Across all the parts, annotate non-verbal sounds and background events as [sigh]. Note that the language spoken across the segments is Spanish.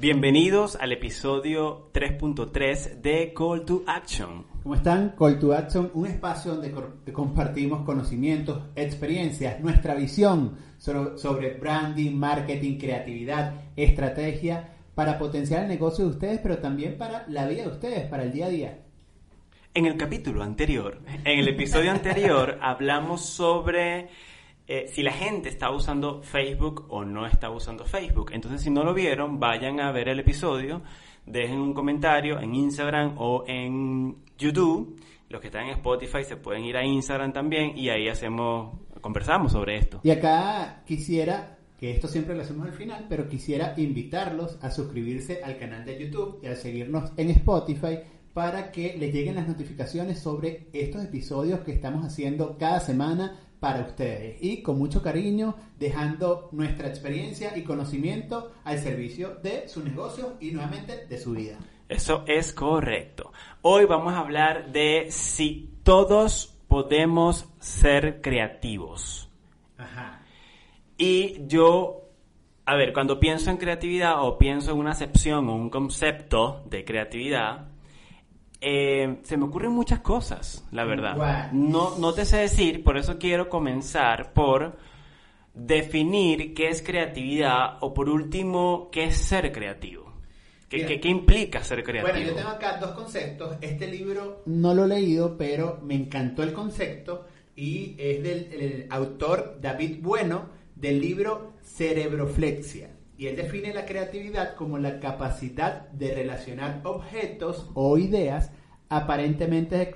Bienvenidos al episodio 3.3 de Call to Action. ¿Cómo están? Call to Action, un espacio donde compartimos conocimientos, experiencias, nuestra visión sobre branding, marketing, creatividad, estrategia para potenciar el negocio de ustedes, pero también para la vida de ustedes, para el día a día. En el capítulo anterior, en el episodio anterior, [laughs] hablamos sobre eh, si la gente está usando Facebook o no está usando Facebook. Entonces, si no lo vieron, vayan a ver el episodio, dejen un comentario en Instagram o en YouTube. Los que están en Spotify se pueden ir a Instagram también y ahí hacemos, conversamos sobre esto. Y acá quisiera que esto siempre lo hacemos al final, pero quisiera invitarlos a suscribirse al canal de YouTube y a seguirnos en Spotify para que les lleguen las notificaciones sobre estos episodios que estamos haciendo cada semana para ustedes y con mucho cariño dejando nuestra experiencia y conocimiento al servicio de su negocio y nuevamente de su vida. Eso es correcto. Hoy vamos a hablar de si todos podemos ser creativos. Ajá. Y yo, a ver, cuando pienso en creatividad o pienso en una acepción o un concepto de creatividad, eh, se me ocurren muchas cosas, la verdad. No, no te sé decir, por eso quiero comenzar por definir qué es creatividad o por último, qué es ser creativo. ¿Qué, qué, implica ser creativo? Bueno, yo tengo acá dos conceptos. Este libro no lo he leído, pero me encantó el concepto y es del autor David Bueno del libro Cerebroflexia. Y él define la creatividad como la capacidad de relacionar objetos o ideas aparentemente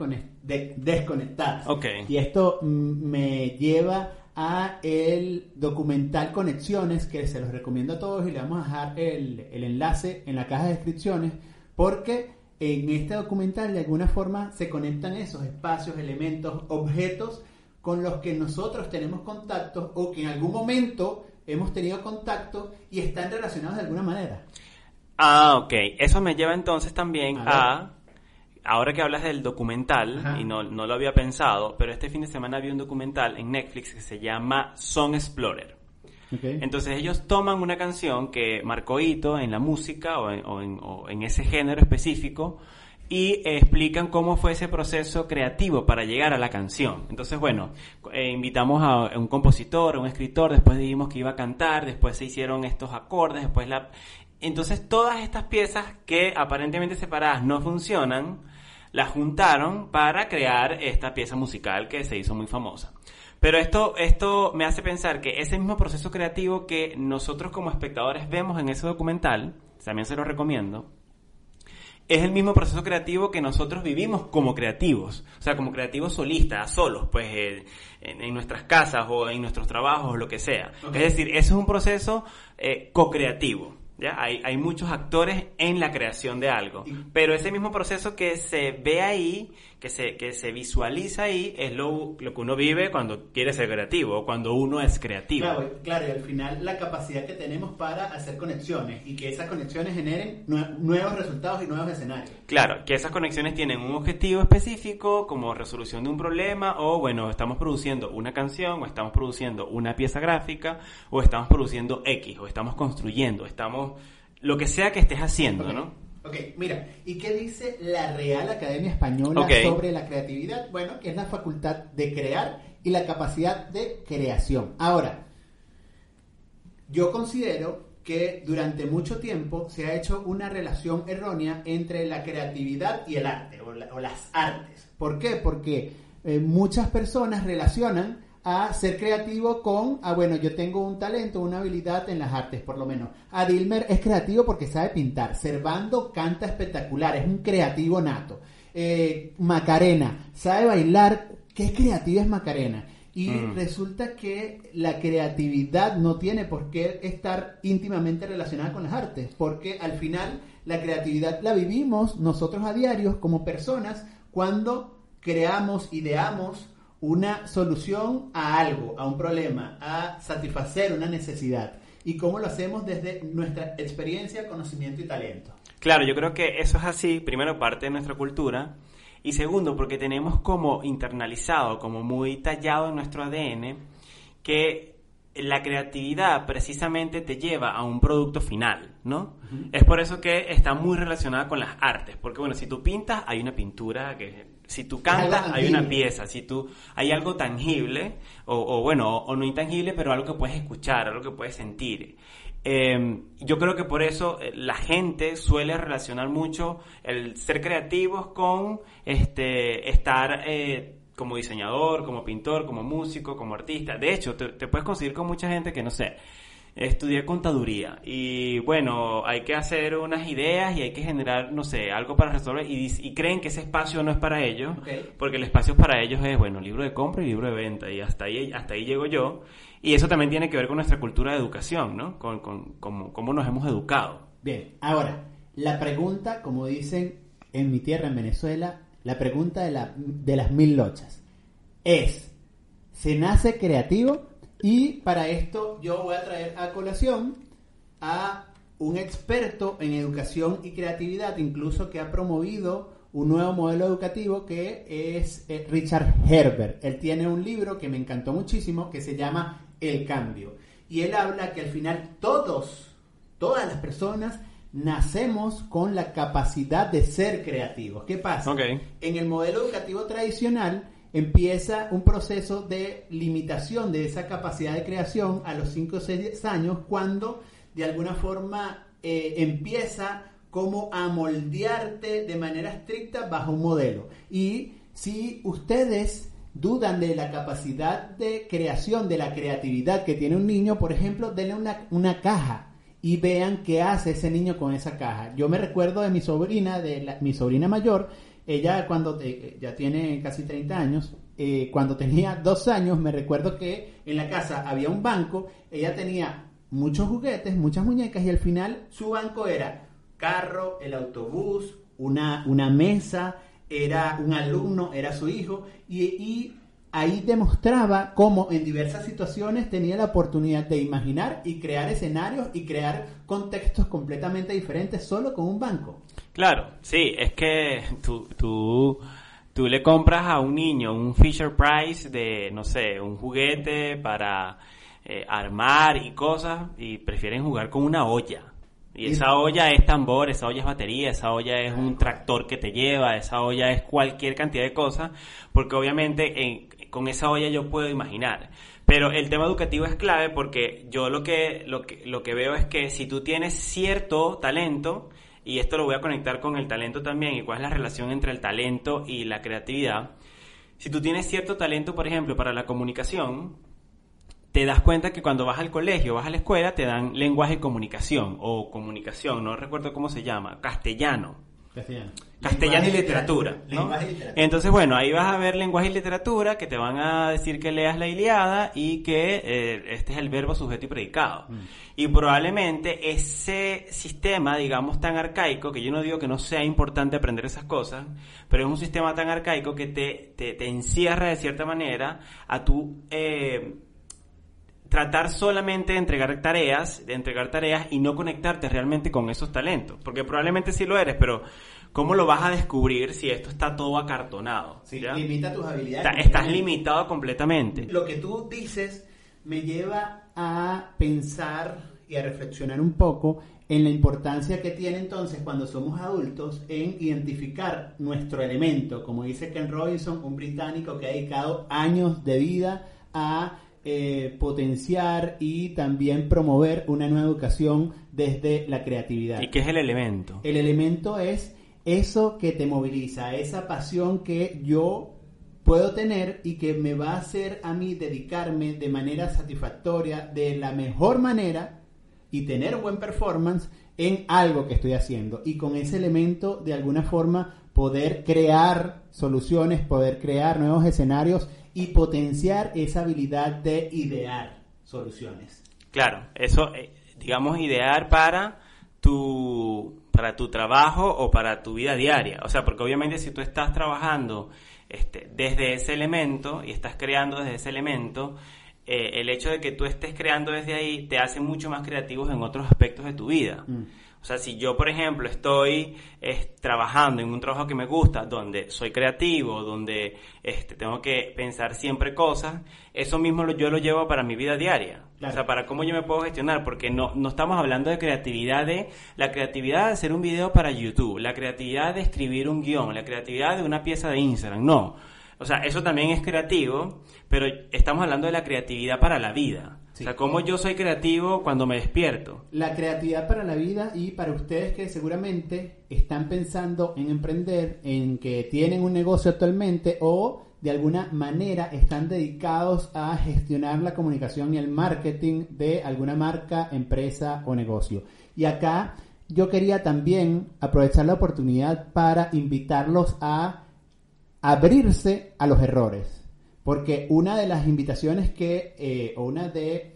desconectadas. Okay. Y esto me lleva a el documental Conexiones, que se los recomiendo a todos y le vamos a dejar el, el enlace en la caja de descripciones, porque en este documental de alguna forma se conectan esos espacios, elementos, objetos con los que nosotros tenemos contacto o que en algún momento hemos tenido contacto y están relacionados de alguna manera. Ah, ok. Eso me lleva entonces también a, ahora que hablas del documental, y no, no, lo había pensado, pero este fin de semana vi un documental en Netflix que se llama Song Explorer. Okay. Entonces ellos toman una canción que marcó hito en la música o en, o en ese género específico y explican cómo fue ese proceso creativo para llegar a la canción. Entonces, bueno, eh, invitamos a un compositor, a un escritor, después dijimos que iba a cantar, después se hicieron estos acordes, después la... Entonces, todas estas piezas que aparentemente separadas no funcionan, las juntaron para crear esta pieza musical que se hizo muy famosa. Pero esto, esto me hace pensar que ese mismo proceso creativo que nosotros como espectadores vemos en ese documental, también se lo recomiendo, es el mismo proceso creativo que nosotros vivimos como creativos, o sea, como creativos solistas, solos, pues eh, en, nuestras casas o en nuestros trabajos o lo que sea. Es decir, eso es un proceso eh, co-creativo. ¿ya? Hay, hay muchos actores en la creación de algo, pero ese mismo proceso que se ve ahí que se, que se visualiza ahí es lo, lo que uno vive cuando quiere ser creativo, cuando uno es creativo. Claro, claro, y al final la capacidad que tenemos para hacer conexiones y que esas conexiones generen nuevos resultados y nuevos escenarios. Claro, que esas conexiones tienen un objetivo específico como resolución de un problema o bueno, estamos produciendo una canción o estamos produciendo una pieza gráfica o estamos produciendo X o estamos construyendo, estamos lo que sea que estés haciendo, ¿no? Ok, mira, ¿y qué dice la Real Academia Española sobre la creatividad? Bueno, que es la facultad de crear y la capacidad de creación. Ahora, yo considero que durante mucho tiempo se ha hecho una relación errónea entre la creatividad y el arte, o, las artes. ¿Por qué? Porque eh, muchas personas relacionan a ser creativo con, ah, bueno, yo tengo un talento, una habilidad en las artes, por lo menos. Adilmer es creativo porque sabe pintar. Servando canta espectacular, es un creativo nato. Eh, Macarena, sabe bailar. ¿Qué creativa es Macarena? Y mm. resulta que la creatividad no tiene por qué estar íntimamente relacionada con las artes, porque al final la creatividad la vivimos nosotros a diario como personas cuando creamos, ideamos, una solución a algo, a un problema, a satisfacer una necesidad. Y cómo lo hacemos desde nuestra experiencia, conocimiento y talento. Claro, yo creo que eso es así, primero parte de nuestra cultura, y segundo porque tenemos como internalizado, como muy tallado en nuestro ADN, que la creatividad precisamente te lleva a un producto final, ¿no? Es por eso que está muy relacionada con las artes, porque bueno, si tú pintas, hay una pintura que si tú cantas, hay una pieza, si tú hay algo tangible o, bueno, o, no intangible, pero algo que puedes escuchar, algo que puedes sentir. Em, yo creo que por eso eh, la gente suele relacionar mucho el ser creativos con este estar eh, como diseñador, como pintor, como músico, como artista. De hecho, te, puedes conseguir con mucha gente que, no sé, estudié contaduría y bueno, hay que hacer unas ideas y hay que generar, no sé, algo para resolver y, creen que ese espacio no es para ellos, porque el espacio para ellos es, bueno, libro de compra y libro de venta y hasta ahí, hasta ahí llego yo. Y eso también tiene que ver con nuestra cultura de educación, ¿no? Con, con, cómo nos hemos educado. Bien, ahora, la pregunta, como dicen en mi tierra, en Venezuela, la pregunta de, la, de las mil lochas es, ¿se nace creativo? Y para esto yo voy a traer a colación a un experto en educación y creatividad, incluso que ha promovido un nuevo modelo educativo que es eh, Richard Herbert. Él tiene un libro que me encantó muchísimo que se llama El Cambio. Y él habla que al final todos, todas las personas nacemos con la capacidad de ser creativos. ¿Qué pasa? En el modelo educativo tradicional empieza un proceso de limitación de esa capacidad de creación a los 5 o 6 años cuando de alguna forma eh, empieza como a moldearte de manera estricta bajo un modelo. Y si ustedes dudan de la capacidad de creación, de la creatividad que tiene un niño, por ejemplo, denle una, una caja y vean qué hace ese niño con esa caja. Yo me recuerdo de mi sobrina, de mi sobrina mayor, ella cuando eh, ya tiene casi 30 años, eh, cuando tenía dos años, me recuerdo que en la casa había un banco, ella tenía muchos juguetes, muchas muñecas y al final su banco era carro, el autobús, una, una mesa, era un alumno, era su hijo y ahí demostraba cómo en diversas situaciones tenía la oportunidad de imaginar y crear escenarios y crear contextos completamente diferentes solo con un banco. Claro, sí, es que tú, tú, tú le compras a un niño un Fisher Price de, no sé, un juguete para eh, armar y cosas y prefieren jugar con una olla. Y esa olla es tambor, esa olla es batería, esa olla es un tractor que te lleva, esa olla es cualquier cantidad de cosas, porque obviamente en, con esa olla yo puedo imaginar. Pero el tema educativo es clave porque yo lo que, lo que, lo que veo es que si tú tienes cierto talento, y esto lo voy a conectar con el talento también, y cuál es la relación entre el talento y la creatividad, si tú tienes cierto talento, por ejemplo, para la comunicación, te das cuenta que cuando vas al colegio, vas a la escuela, te dan lenguaje y comunicación, o comunicación, no recuerdo cómo se llama, castellano. Castellano. Castellano y literatura. Entonces, bueno, ahí vas a ver lenguaje y literatura que te van a decir que leas la Iliada y que eh, este es el verbo sujeto y predicado. Mm. Y probablemente ese sistema, digamos, tan arcaico, que yo no digo que no sea importante aprender esas cosas, pero es un sistema tan arcaico que te, te, encierra de cierta manera a tu... Eh, tratar solamente de entregar tareas, de entregar tareas y no conectarte realmente con esos talentos. Porque probablemente sí lo eres, pero ¿cómo lo vas a descubrir si esto está todo acartonado? Sí, limita tus habilidades. estás limitado completamente. Lo que tú dices me lleva a pensar y a reflexionar un poco en la importancia que tiene entonces cuando somos adultos en identificar nuestro elemento, como dice Ken Robinson, un británico que ha dedicado años de vida a eh, potenciar y también promover una nueva educación desde la creatividad. ¿Y qué es el elemento? El elemento es eso que te moviliza, esa pasión que yo puedo tener y que me va a hacer a mí dedicarme de manera satisfactoria, de la mejor manera y tener un buen performance en algo que estoy haciendo. Y con ese elemento, de alguna forma, poder crear soluciones, poder crear nuevos escenarios y potenciar esa habilidad de idear soluciones. Claro, eso, eh, digamos, idear para tu, para tu trabajo o para tu vida diaria. O sea, porque obviamente si tú estás trabajando este, desde ese elemento y estás creando desde ese elemento, eh, el hecho de que tú estés creando desde ahí te hace mucho más creativos en otros aspectos de tu vida. Mm. O sea, si yo, por ejemplo, estoy trabajando en un trabajo que me gusta, donde soy creativo, donde este, tengo que pensar siempre cosas, eso mismo yo lo llevo para mi vida diaria. O sea, para cómo yo me puedo gestionar, porque no, no estamos hablando de creatividad de la creatividad de hacer un video para YouTube, la creatividad de escribir un guion, la creatividad de una pieza de Instagram, no. O sea, eso también es creativo, pero estamos hablando de la creatividad para la vida. O sea, cómo yo soy creativo cuando me despierto. La creatividad para la vida y para ustedes que seguramente están pensando en emprender, en que tienen un negocio actualmente o de alguna manera están dedicados a gestionar la comunicación y el marketing de alguna marca, empresa o negocio. Y acá yo quería también aprovechar la oportunidad para invitarlos a abrirse a los errores. Porque una de las invitaciones que, eh, o una de,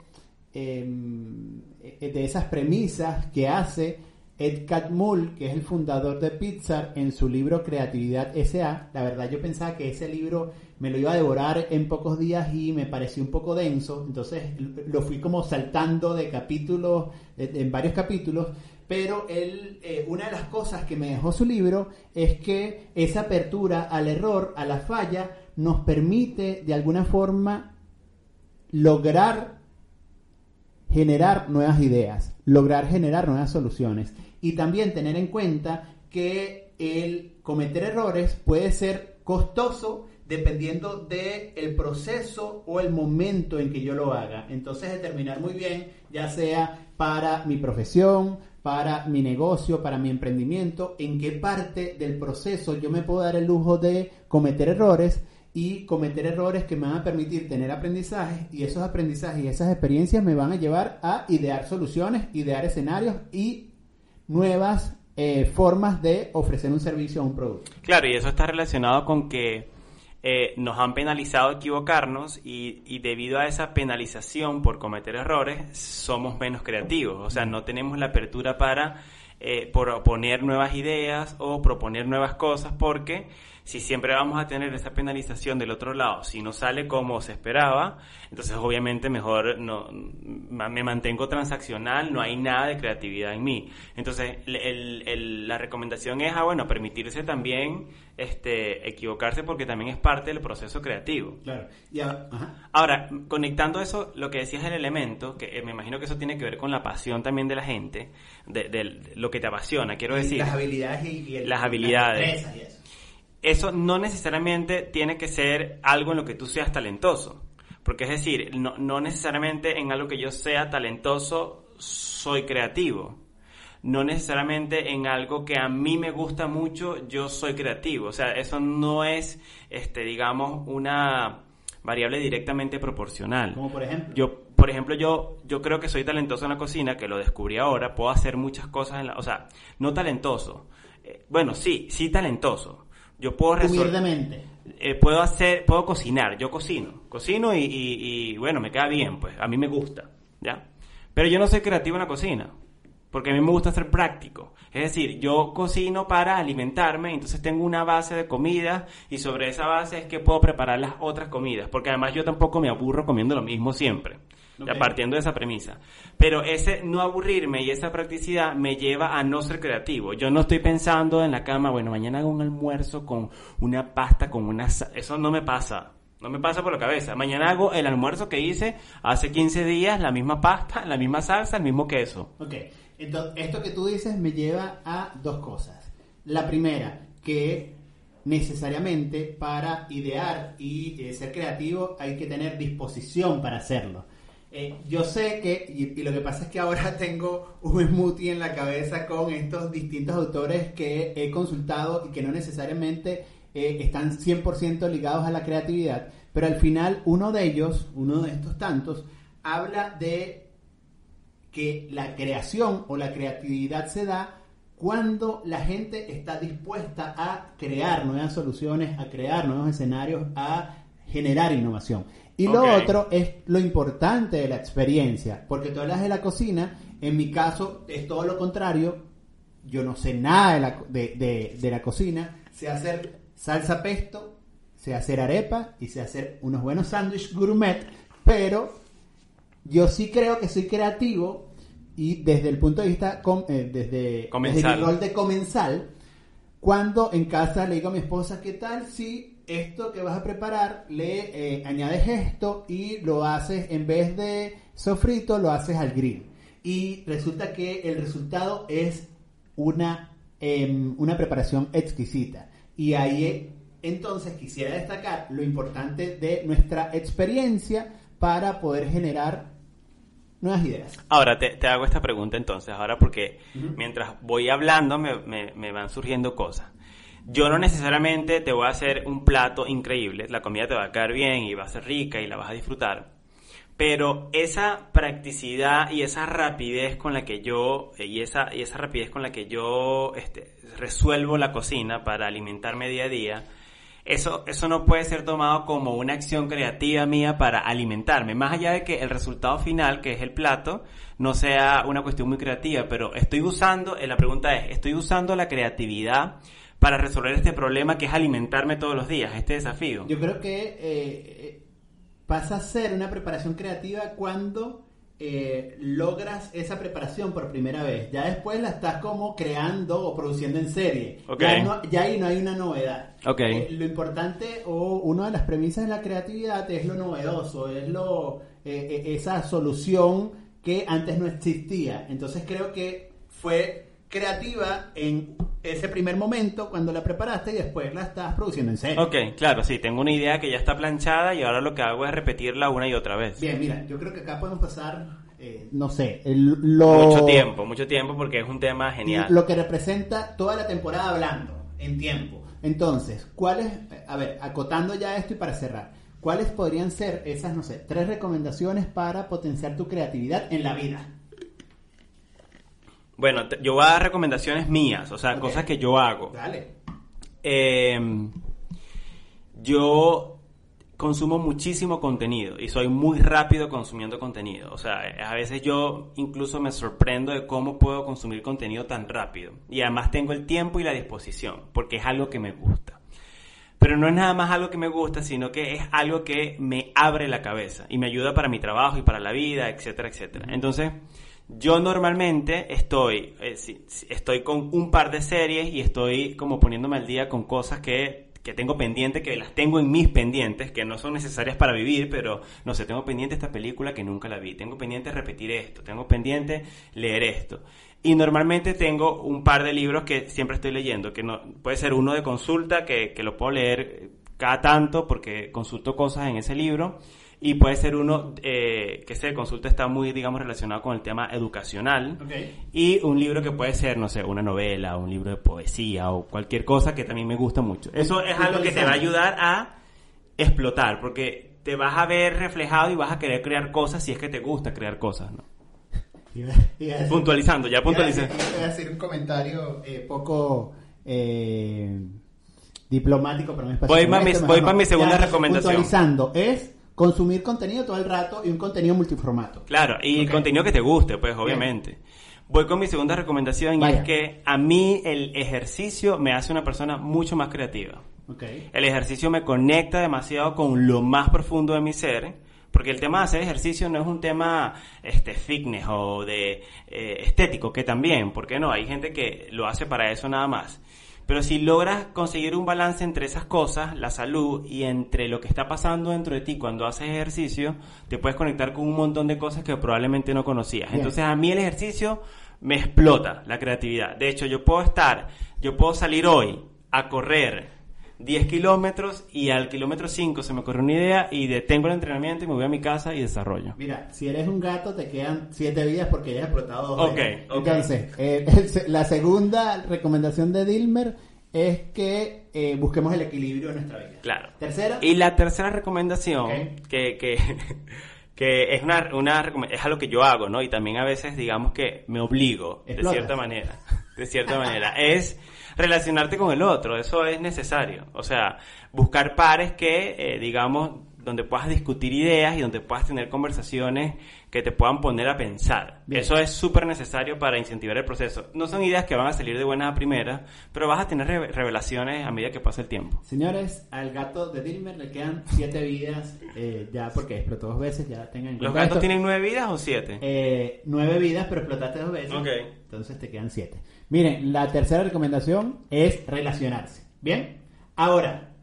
em, de esas premisas que hace Ed Catmull, que es el fundador de Pixar, en su libro Creatividad S.A., la verdad yo pensaba que ese libro me lo iba a devorar en pocos días y me pareció un poco denso, entonces lo fui como saltando de capítulos, en varios capítulos, pero él, eh, una de las cosas que me dejó su libro es que esa apertura al error, a la falla, nos permite de alguna forma lograr generar nuevas ideas, lograr generar nuevas soluciones y también tener en cuenta que el cometer errores puede ser costoso dependiendo del el proceso o el momento en que yo lo haga. Entonces determinar muy bien, ya sea para mi profesión, para mi negocio, para mi emprendimiento, en qué parte del proceso yo me puedo dar el lujo de cometer errores y cometer errores que me van a permitir tener aprendizajes y esos aprendizajes y esas experiencias me van a llevar a idear soluciones, idear escenarios y nuevas eh, formas de ofrecer un servicio o un producto. Claro, y eso está relacionado con que eh, nos han penalizado equivocarnos y, y, debido a esa penalización por cometer errores somos menos creativos, o sea, no tenemos la apertura para eh, proponer nuevas ideas o proponer nuevas cosas porque si siempre vamos a tener esa penalización del otro lado, si no sale como se esperaba, entonces obviamente mejor no, me mantengo transaccional, no hay nada de creatividad en mí. Entonces la recomendación es, ah, bueno, permitirse también este, equivocarse porque también es parte del proceso creativo. Claro. Ahora, conectando eso, lo que decías del elemento, que eh, me imagino que eso tiene que ver con la pasión también de la gente, de, lo que te apasiona, quiero decir. Las habilidades y, las habilidades eso no necesariamente tiene que ser algo en lo que tú seas talentoso. Porque es decir, no, necesariamente en algo que yo sea talentoso soy creativo. No necesariamente en algo que a mí me gusta mucho yo soy creativo. O sea, eso no es, este, digamos, una variable directamente proporcional. Como por ejemplo. Yo, por ejemplo, yo, yo creo que soy talentoso en la cocina, que lo descubrí ahora, puedo hacer muchas cosas en la, o sea, no talentoso. Eh, bueno, sí, sí talentoso yo puedo resolver. Eh, puedo hacer, puedo cocinar, yo cocino, cocino y, y, bueno, me queda bien, pues, a mí me gusta, ¿ya? Pero yo no soy creativo en la cocina, porque a mí me gusta ser práctico. Es decir, yo cocino para alimentarme, entonces tengo una base de comida y sobre esa base es que puedo preparar las otras comidas, porque además yo tampoco me aburro comiendo lo mismo siempre partiendo de esa premisa. Pero ese no aburrirme y esa practicidad me lleva a no ser creativo. Yo no estoy pensando en la cama, bueno, mañana hago un almuerzo con una pasta, con una... Eso no me pasa. No me pasa por la cabeza. Mañana hago el almuerzo que hice hace 15 días, la misma pasta, la misma salsa, el mismo queso. Ok. Entonces, esto que tú dices me lleva a dos cosas. La primera, que necesariamente para idear y eh, ser creativo hay que tener disposición para hacerlo. Eh, yo sé que, y, lo que pasa es que ahora [laughs] tengo un smoothie en la cabeza con estos distintos autores que he consultado y que no necesariamente eh, están 100% ligados a la creatividad, pero al final uno de ellos, uno de estos tantos, habla de que la creación o la creatividad se da cuando la gente está dispuesta a crear nuevas soluciones, a crear nuevos escenarios, a generar innovación. Y lo otro es lo importante de la experiencia, porque tú hablas de la cocina, en mi caso es todo lo contrario, yo no sé nada de la, de, de, la cocina, sé hacer salsa pesto, sé hacer arepa y sé hacer unos buenos sándwiches gourmet, pero yo sí creo que soy creativo y desde el punto de vista, eh, desde, desde el rol de comensal, cuando en casa le digo a mi esposa, ¿qué tal si esto que vas a preparar le eh, añades esto y lo haces en vez de sofrito, lo haces al grill? Y resulta que el resultado es una, em, una preparación exquisita. Y ahí entonces quisiera destacar lo importante de nuestra experiencia para poder generar nuevas ideas. Ahora te, hago esta pregunta entonces, ahora porque mientras voy hablando me, me, van surgiendo cosas. Yo no necesariamente te voy a hacer un plato increíble, la comida te va a caer bien y va a ser rica y la vas a disfrutar, pero esa practicidad y esa rapidez con la que yo y esa y esa rapidez con la que yo este, resuelvo la cocina para alimentarme día a día eso, eso no puede ser tomado como una acción creativa mía para alimentarme, más allá de que el resultado final, que es el plato, no sea una cuestión muy creativa, pero estoy usando, eh, la pregunta es, ¿estoy usando la creatividad para resolver este problema que es alimentarme todos los días, este desafío? Yo creo que eh, eh, pasa a ser una preparación creativa cuando eh, logras esa preparación por primera vez. Ya después la estás como creando o produciendo en serie. Ya, ahí no hay una novedad. Okay. Eh, lo importante o una de las premisas de la creatividad es lo novedoso, es lo eh, esa solución que antes no existía. Entonces creo que fue creativa en ese primer momento cuando la preparaste y después la estás produciendo en serie. Ok, claro, sí, tengo una idea que ya está planchada y ahora lo que hago es repetirla una y otra vez. Bien, mira, yo creo que acá podemos pasar, eh, no sé, Mucho tiempo, mucho tiempo porque es un tema genial. Lo que representa toda la temporada hablando en tiempo. Entonces, ¿cuáles, a ver, acotando ya esto y para cerrar, ¿cuáles podrían ser esas, no sé, tres recomendaciones para potenciar tu creatividad en la vida? Bueno, yo voy a dar recomendaciones mías, o sea, cosas que yo hago. Dale. Em, yo consumo muchísimo contenido y soy muy rápido consumiendo contenido. O sea, a veces yo incluso me sorprendo de cómo puedo consumir contenido tan rápido. Y además tengo el tiempo y la disposición, porque es algo que me gusta. Pero no es nada más algo que me gusta, sino que es algo que me abre la cabeza y me ayuda para mi trabajo y para la vida, etcétera, etcétera. Entonces, yo normalmente estoy, eh, estoy con un par de series y estoy como poniéndome al día con cosas que, que tengo pendiente, que las tengo en mis pendientes, que no son necesarias para vivir, pero no sé, tengo pendiente esta película que nunca la vi, tengo pendiente repetir esto, tengo pendiente leer esto. Y normalmente tengo un par de libros que siempre estoy leyendo, que no, puede ser uno de consulta, que, que lo puedo leer cada tanto porque consulto cosas en ese libro y puede ser uno eh, que se consulta está muy, digamos, relacionado con el tema educacional. Y un libro que puede ser, no sé, una novela, un libro de poesía o cualquier cosa que también me gusta mucho. Eso es algo que te va a ayudar a explotar, porque te vas a ver reflejado y vas a querer crear cosas si es que te gusta crear cosas, ¿no? [laughs] Puntualizando, ya puntualicé. Voy a decir un comentario eh, poco... Eh, diplomático, pero me Voy para mi, voy mi segunda recomendación. Puntualizando, es consumir contenido todo el rato y un contenido multiformato. Claro, y contenido que te guste, pues obviamente. Voy con mi segunda recomendación y es que a mí el ejercicio me hace una persona mucho más creativa. Okay. El ejercicio me conecta demasiado con lo más profundo de mi ser, porque el tema de hacer ejercicio no es un tema este fitness o de eh, estético, que también, porque no, hay gente que lo hace para eso nada más. Pero si logras conseguir un balance entre esas cosas, la salud y entre lo que está pasando dentro de ti cuando haces ejercicio, te puedes conectar con un montón de cosas que probablemente no conocías. Entonces a mí el ejercicio me explota la creatividad. De hecho, yo puedo estar, yo puedo salir hoy a correr 10 kilómetros y al kilómetro 5 se me ocurre una idea y detengo el entrenamiento y me voy a mi casa y desarrollo. Mira, si eres un gato te quedan 7 vidas porque ya has explotado dos okay, Entonces, eh, [laughs] la segunda recomendación de Dilmer es que eh, busquemos el equilibrio en nuestra vida. Claro. Tercera. Y la tercera recomendación, que, que, [laughs] que, es, una, una, es algo que yo hago, ¿no? Y también a veces digamos que me obligo, de cierta manera, de cierta manera, [laughs] es relacionarte con el otro, eso es necesario. O sea, buscar pares que, eh, digamos, donde puedas discutir ideas y donde puedas tener conversaciones que te puedan poner a pensar. Eso es súper necesario para incentivar el proceso. No son ideas que van a salir de buena a primera, pero vas a tener revelaciones a medida que pasa el tiempo. Señores, al gato de Dilmer le quedan siete vidas, eh, ya porque explotó dos veces, ya tengan ¿Los gatos tienen nueve vidas o siete? Eh, nueve vidas, pero explotaste dos veces. Ok. Entonces te quedan siete. Miren, la tercera recomendación es relacionarse. ¿Bien? Ahora,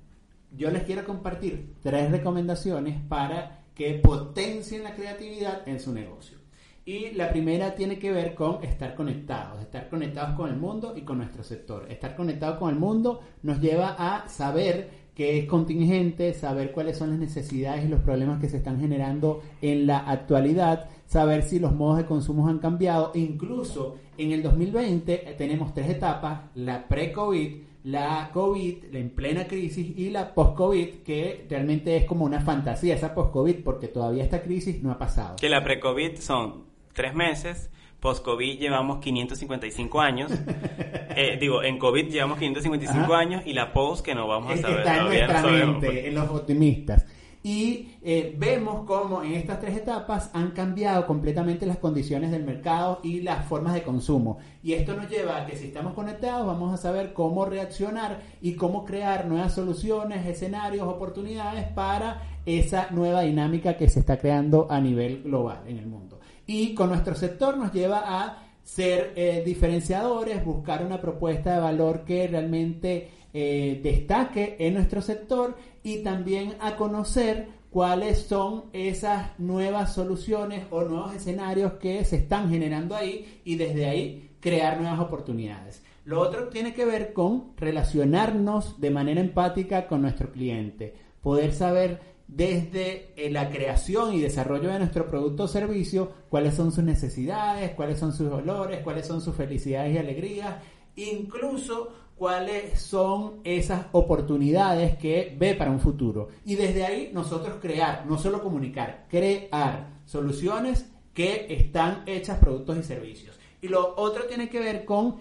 yo les quiero compartir tres recomendaciones para que potencien la creatividad en su negocio. Y la primera tiene que ver con estar conectados, estar conectados con el mundo y con nuestro sector. Estar conectados con el mundo nos lleva a saber qué es contingente, saber cuáles son las necesidades y los problemas que se están generando en la actualidad, saber si los modos de consumo han cambiado. Incluso en el 2020 eh, tenemos tres etapas, la pre-COVID, la COVID, en plena crisis y la post-COVID, que realmente es como una fantasía esa post-COVID porque todavía esta crisis no ha pasado. Que la pre-COVID son tres meses, post-COVID llevamos 555 años, [laughs] eh, digo, en COVID llevamos 555 años y la post que no vamos a saber. Está en nuestra mente, en los optimistas y eh, vemos cómo en estas tres etapas han cambiado completamente las condiciones del mercado y las formas de consumo. Y esto nos lleva a que si estamos conectados vamos a saber cómo reaccionar y cómo crear nuevas soluciones, escenarios, oportunidades para esa nueva dinámica que se está creando a nivel global en el mundo. Y con nuestro sector nos lleva a ser eh, diferenciadores, buscar una propuesta de valor que realmente eh, destaque en nuestro sector y también a conocer cuáles son esas nuevas soluciones o nuevos escenarios que se están generando ahí y desde ahí crear nuevas oportunidades. Lo otro tiene que ver con relacionarnos de manera empática con nuestro cliente, poder saber desde eh, la creación y desarrollo de nuestro producto o servicio cuáles son sus necesidades, cuáles son sus dolores, cuáles son sus felicidades y alegrías, incluso cuáles son esas oportunidades que ve para un futuro. Y desde ahí nosotros crear, no solo comunicar, crear soluciones que están hechas productos y servicios. Y lo otro tiene que ver con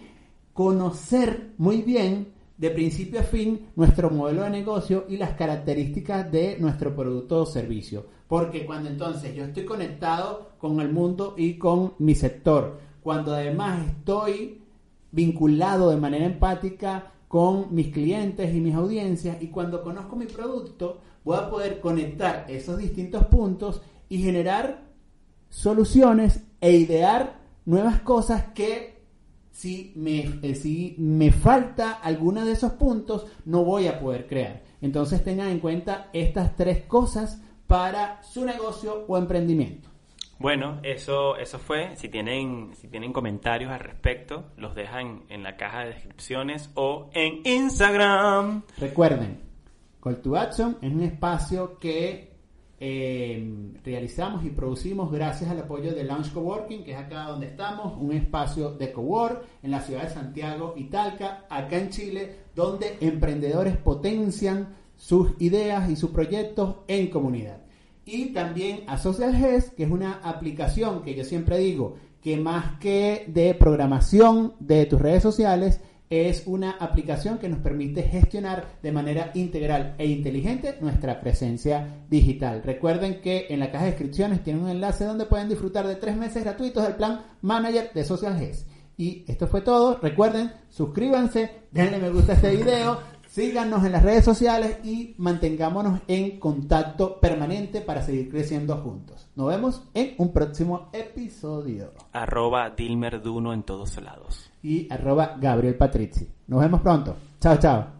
conocer muy bien de principio a fin nuestro modelo de negocio y las características de nuestro producto o servicio. Porque cuando entonces yo estoy conectado con el mundo y con mi sector, cuando además estoy vinculado de manera empática con mis clientes y mis audiencias y cuando conozco mi producto voy a poder conectar esos distintos puntos y generar soluciones e idear nuevas cosas que si me, eh, si me falta alguna de esos puntos no voy a poder crear. Entonces tengan en cuenta estas tres cosas para su negocio o emprendimiento. Bueno, eso, eso fue. Si tienen, si tienen comentarios al respecto, los dejan en la caja de descripciones o en Instagram. Recuerden, Call to Action es un espacio que eh, realizamos y producimos gracias al apoyo de Launch Coworking, que es acá donde estamos, un espacio de cowork en la ciudad de Santiago y Talca, acá en Chile, donde emprendedores potencian sus ideas y sus proyectos en comunidad. Y también a Social que es una aplicación que yo siempre digo que más que de programación de tus redes sociales, es una aplicación que nos permite gestionar de manera integral e inteligente nuestra presencia digital. Recuerden que en la caja de descripciones tienen un enlace donde pueden disfrutar de tres meses gratuitos del plan Manager de Social Y esto fue todo. Recuerden, suscríbanse, denle me gusta a este video, Síganos en las redes sociales y mantengámonos en contacto permanente para seguir creciendo juntos. Nos vemos en un próximo episodio. Arroba Dilmer Duno en todos lados. Y arroba Gabriel Patrizzi. Nos vemos pronto. Chao, chao.